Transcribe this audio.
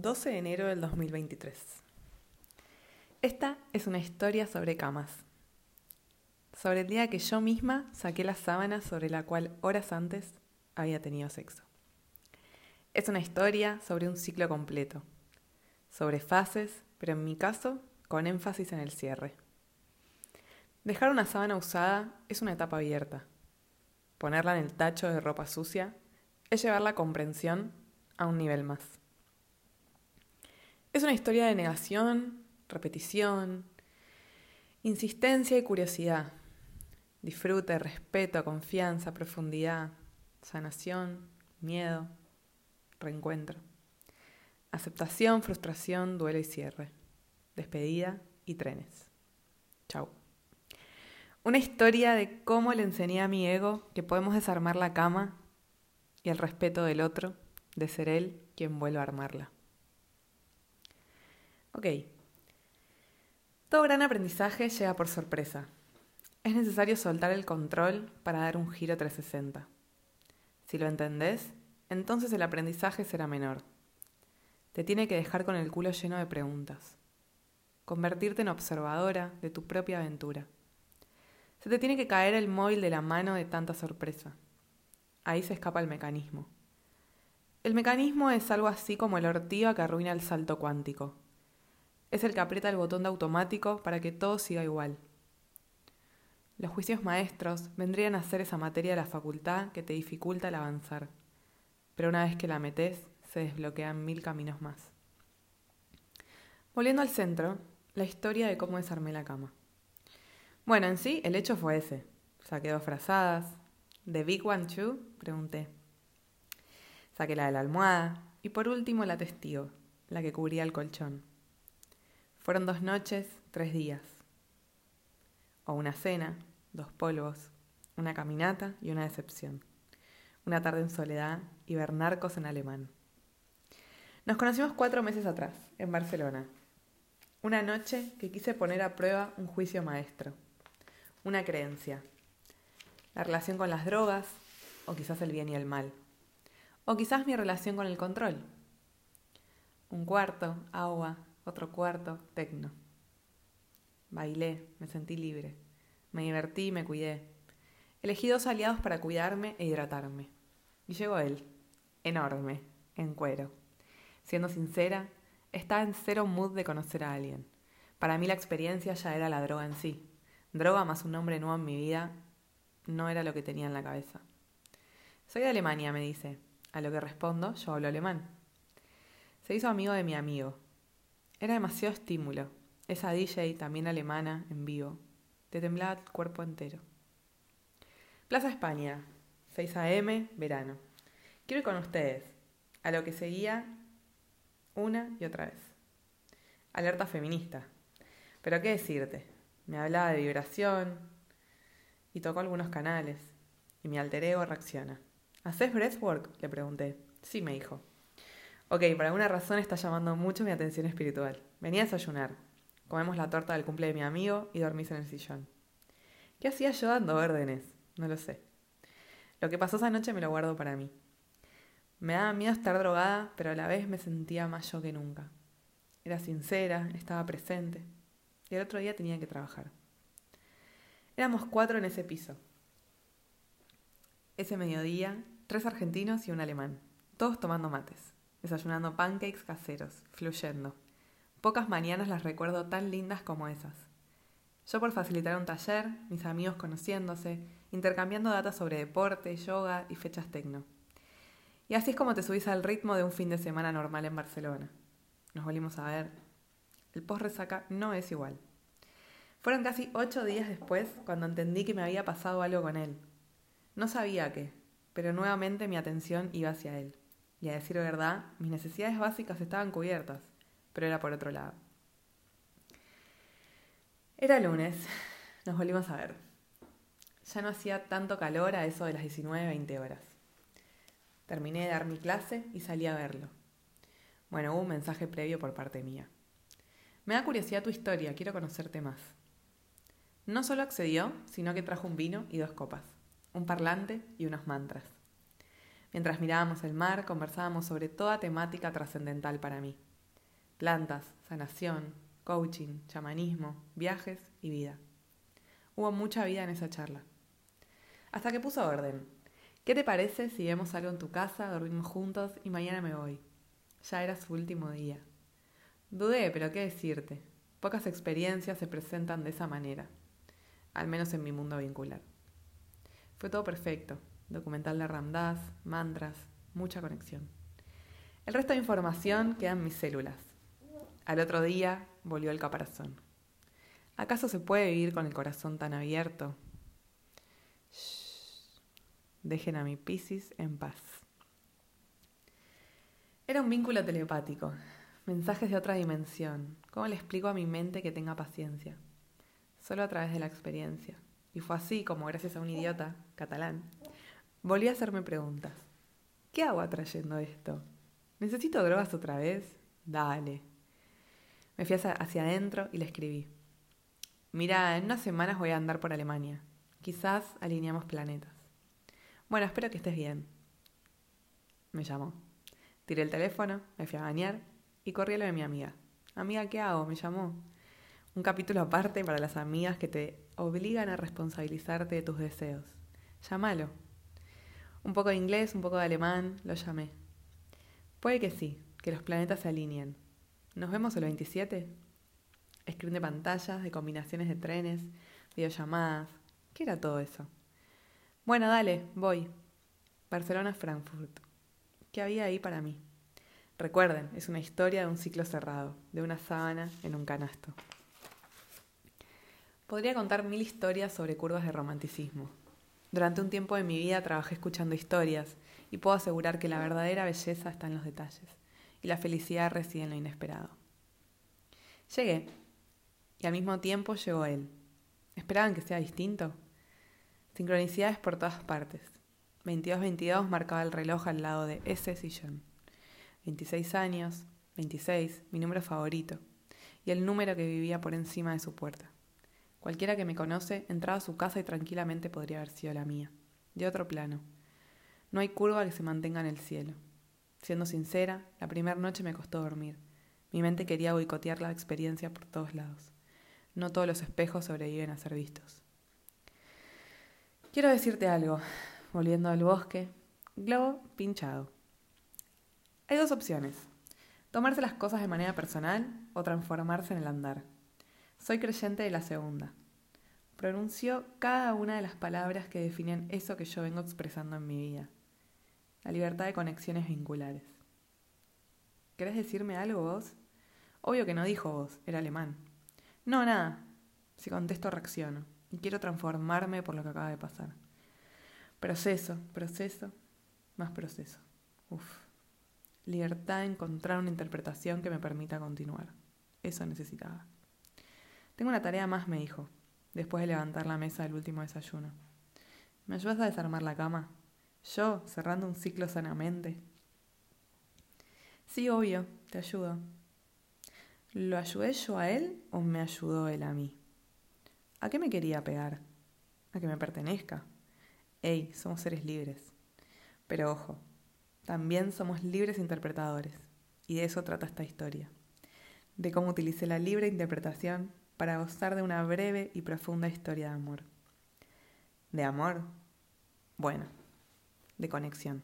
12 de enero del 2023. Esta es una historia sobre camas. Sobre el día que yo misma saqué la sábana sobre la cual horas antes había tenido sexo. Es una historia sobre un ciclo completo, sobre fases, pero en mi caso con énfasis en el cierre. Dejar una sábana usada es una etapa abierta. Ponerla en el tacho de ropa sucia es llevar la comprensión a un nivel más. Es una historia de negación, repetición, insistencia y curiosidad, disfrute, respeto, confianza, profundidad, sanación, miedo, reencuentro, aceptación, frustración, duelo y cierre, despedida y trenes. Chau. Una historia de cómo le enseñé a mi ego que podemos desarmar la cama y el respeto del otro, de ser él quien vuelva a armarla. Ok. Todo gran aprendizaje llega por sorpresa. Es necesario soltar el control para dar un giro 360. Si lo entendés, entonces el aprendizaje será menor. Te tiene que dejar con el culo lleno de preguntas. Convertirte en observadora de tu propia aventura. Se te tiene que caer el móvil de la mano de tanta sorpresa. Ahí se escapa el mecanismo. El mecanismo es algo así como el ortiga que arruina el salto cuántico. Es el que aprieta el botón de automático para que todo siga igual. Los juicios maestros vendrían a ser esa materia de la facultad que te dificulta el avanzar, pero una vez que la metes, se desbloquean mil caminos más. Volviendo al centro, la historia de cómo desarmé la cama. Bueno, en sí, el hecho fue ese. Saqué dos frazadas. ¿The Big One Too? Pregunté. Saqué la de la almohada y por último la testigo, la que cubría el colchón. Fueron dos noches, tres días. O una cena, dos polvos, una caminata y una decepción. Una tarde en soledad y ver narcos en alemán. Nos conocimos cuatro meses atrás, en Barcelona. Una noche que quise poner a prueba un juicio maestro, una creencia. La relación con las drogas, o quizás el bien y el mal. O quizás mi relación con el control. Un cuarto, agua, otro cuarto, tecno. Bailé, me sentí libre. Me divertí y me cuidé. Elegí dos aliados para cuidarme e hidratarme. Y llegó él, enorme, en cuero. Siendo sincera, estaba en cero mood de conocer a alguien. Para mí la experiencia ya era la droga en sí. Droga más un nombre nuevo en mi vida no era lo que tenía en la cabeza. Soy de Alemania, me dice. A lo que respondo, yo hablo alemán. Se hizo amigo de mi amigo, era demasiado estímulo. Esa DJ, también alemana, en vivo. Te temblaba el cuerpo entero. Plaza España, 6 a.m., verano. Quiero ir con ustedes. A lo que seguía una y otra vez. Alerta feminista. Pero qué decirte. Me hablaba de vibración y tocó algunos canales. Y mi alter ego reacciona. ¿Haces breathwork? Le pregunté. Sí, me dijo. Ok, por alguna razón está llamando mucho mi atención espiritual. Venía a desayunar. Comemos la torta del cumple de mi amigo y dormís en el sillón. ¿Qué hacía yo dando órdenes? No lo sé. Lo que pasó esa noche me lo guardo para mí. Me daba miedo estar drogada, pero a la vez me sentía más yo que nunca. Era sincera, estaba presente. Y el otro día tenía que trabajar. Éramos cuatro en ese piso. Ese mediodía, tres argentinos y un alemán, todos tomando mates desayunando pancakes caseros, fluyendo. Pocas mañanas las recuerdo tan lindas como esas. Yo por facilitar un taller, mis amigos conociéndose, intercambiando datos sobre deporte, yoga y fechas tecno. Y así es como te subís al ritmo de un fin de semana normal en Barcelona. Nos volvimos a ver. El post resaca no es igual. Fueron casi ocho días después cuando entendí que me había pasado algo con él. No sabía qué, pero nuevamente mi atención iba hacia él. Y a decir verdad, mis necesidades básicas estaban cubiertas, pero era por otro lado. Era lunes, nos volvimos a ver. Ya no hacía tanto calor a eso de las 19-20 horas. Terminé de dar mi clase y salí a verlo. Bueno, hubo un mensaje previo por parte mía. Me da curiosidad tu historia, quiero conocerte más. No solo accedió, sino que trajo un vino y dos copas, un parlante y unos mantras. Mientras mirábamos el mar, conversábamos sobre toda temática trascendental para mí. plantas, sanación, coaching, chamanismo, viajes y vida. Hubo mucha vida en esa charla. Hasta que puso orden. ¿Qué te parece si vemos algo en tu casa, dormimos juntos y mañana me voy? Ya era su último día. Dudé, pero qué decirte. Pocas experiencias se presentan de esa manera, al menos en mi mundo vincular. Fue todo perfecto. Documental de Ramdas, mantras, mucha conexión. El resto de información queda en mis células. Al otro día volvió el caparazón. ¿Acaso se puede vivir con el corazón tan abierto? Dejen a mi Piscis en paz. Era un vínculo telepático, mensajes de otra dimensión. ¿Cómo le explico a mi mente que tenga paciencia? Solo a través de la experiencia. Y fue así como, gracias a un idiota catalán, volví a hacerme preguntas. ¿Qué hago atrayendo esto? ¿Necesito drogas otra vez? Dale. Me fui hacia adentro y le escribí. Mira, en unas semanas voy a andar por Alemania. Quizás alineamos planetas. Bueno, espero que estés bien. Me llamó. Tiré el teléfono, me fui a bañar y corrí a lo de mi amiga. Amiga, ¿qué hago? Me llamó. Un capítulo aparte para las amigas que te obligan a responsabilizarte de tus deseos. Llámalo. Un poco de inglés, un poco de alemán, lo llamé. Puede que sí, que los planetas se alineen. ¿Nos vemos el 27? Screen de pantallas, de combinaciones de trenes, videollamadas. ¿Qué era todo eso? Bueno, dale, voy. Barcelona-Frankfurt. ¿Qué había ahí para mí? Recuerden, es una historia de un ciclo cerrado, de una sábana en un canasto. Podría contar mil historias sobre curvas de romanticismo. Durante un tiempo de mi vida trabajé escuchando historias y puedo asegurar que la verdadera belleza está en los detalles y la felicidad reside en lo inesperado. Llegué y al mismo tiempo llegó él. ¿Esperaban que sea distinto? Sincronicidades por todas partes. 22-22 marcaba el reloj al lado de ese sillón. 26 años, 26, mi número favorito, y el número que vivía por encima de su puerta. Cualquiera que me conoce entraba a su casa y tranquilamente podría haber sido la mía, de otro plano. No hay curva que se mantenga en el cielo. Siendo sincera, la primera noche me costó dormir. Mi mente quería boicotear la experiencia por todos lados. No todos los espejos sobreviven a ser vistos. Quiero decirte algo, volviendo al bosque, globo pinchado. Hay dos opciones, tomarse las cosas de manera personal o transformarse en el andar. Soy creyente de la segunda. Pronunció cada una de las palabras que definen eso que yo vengo expresando en mi vida. La libertad de conexiones vinculares. ¿Querés decirme algo vos? Obvio que no dijo vos, era alemán. No, nada. Si contesto reacciono. Y quiero transformarme por lo que acaba de pasar. Proceso, proceso, más proceso. Uf. Libertad de encontrar una interpretación que me permita continuar. Eso necesitaba. Tengo una tarea más, me dijo, después de levantar la mesa del último desayuno. ¿Me ayudas a desarmar la cama? Yo, cerrando un ciclo sanamente. Sí, obvio, te ayudo. ¿Lo ayudé yo a él o me ayudó él a mí? ¿A qué me quería pegar? A que me pertenezca. Ey, somos seres libres. Pero ojo, también somos libres interpretadores. Y de eso trata esta historia. De cómo utilicé la libre interpretación para gozar de una breve y profunda historia de amor. ¿De amor? Bueno, de conexión.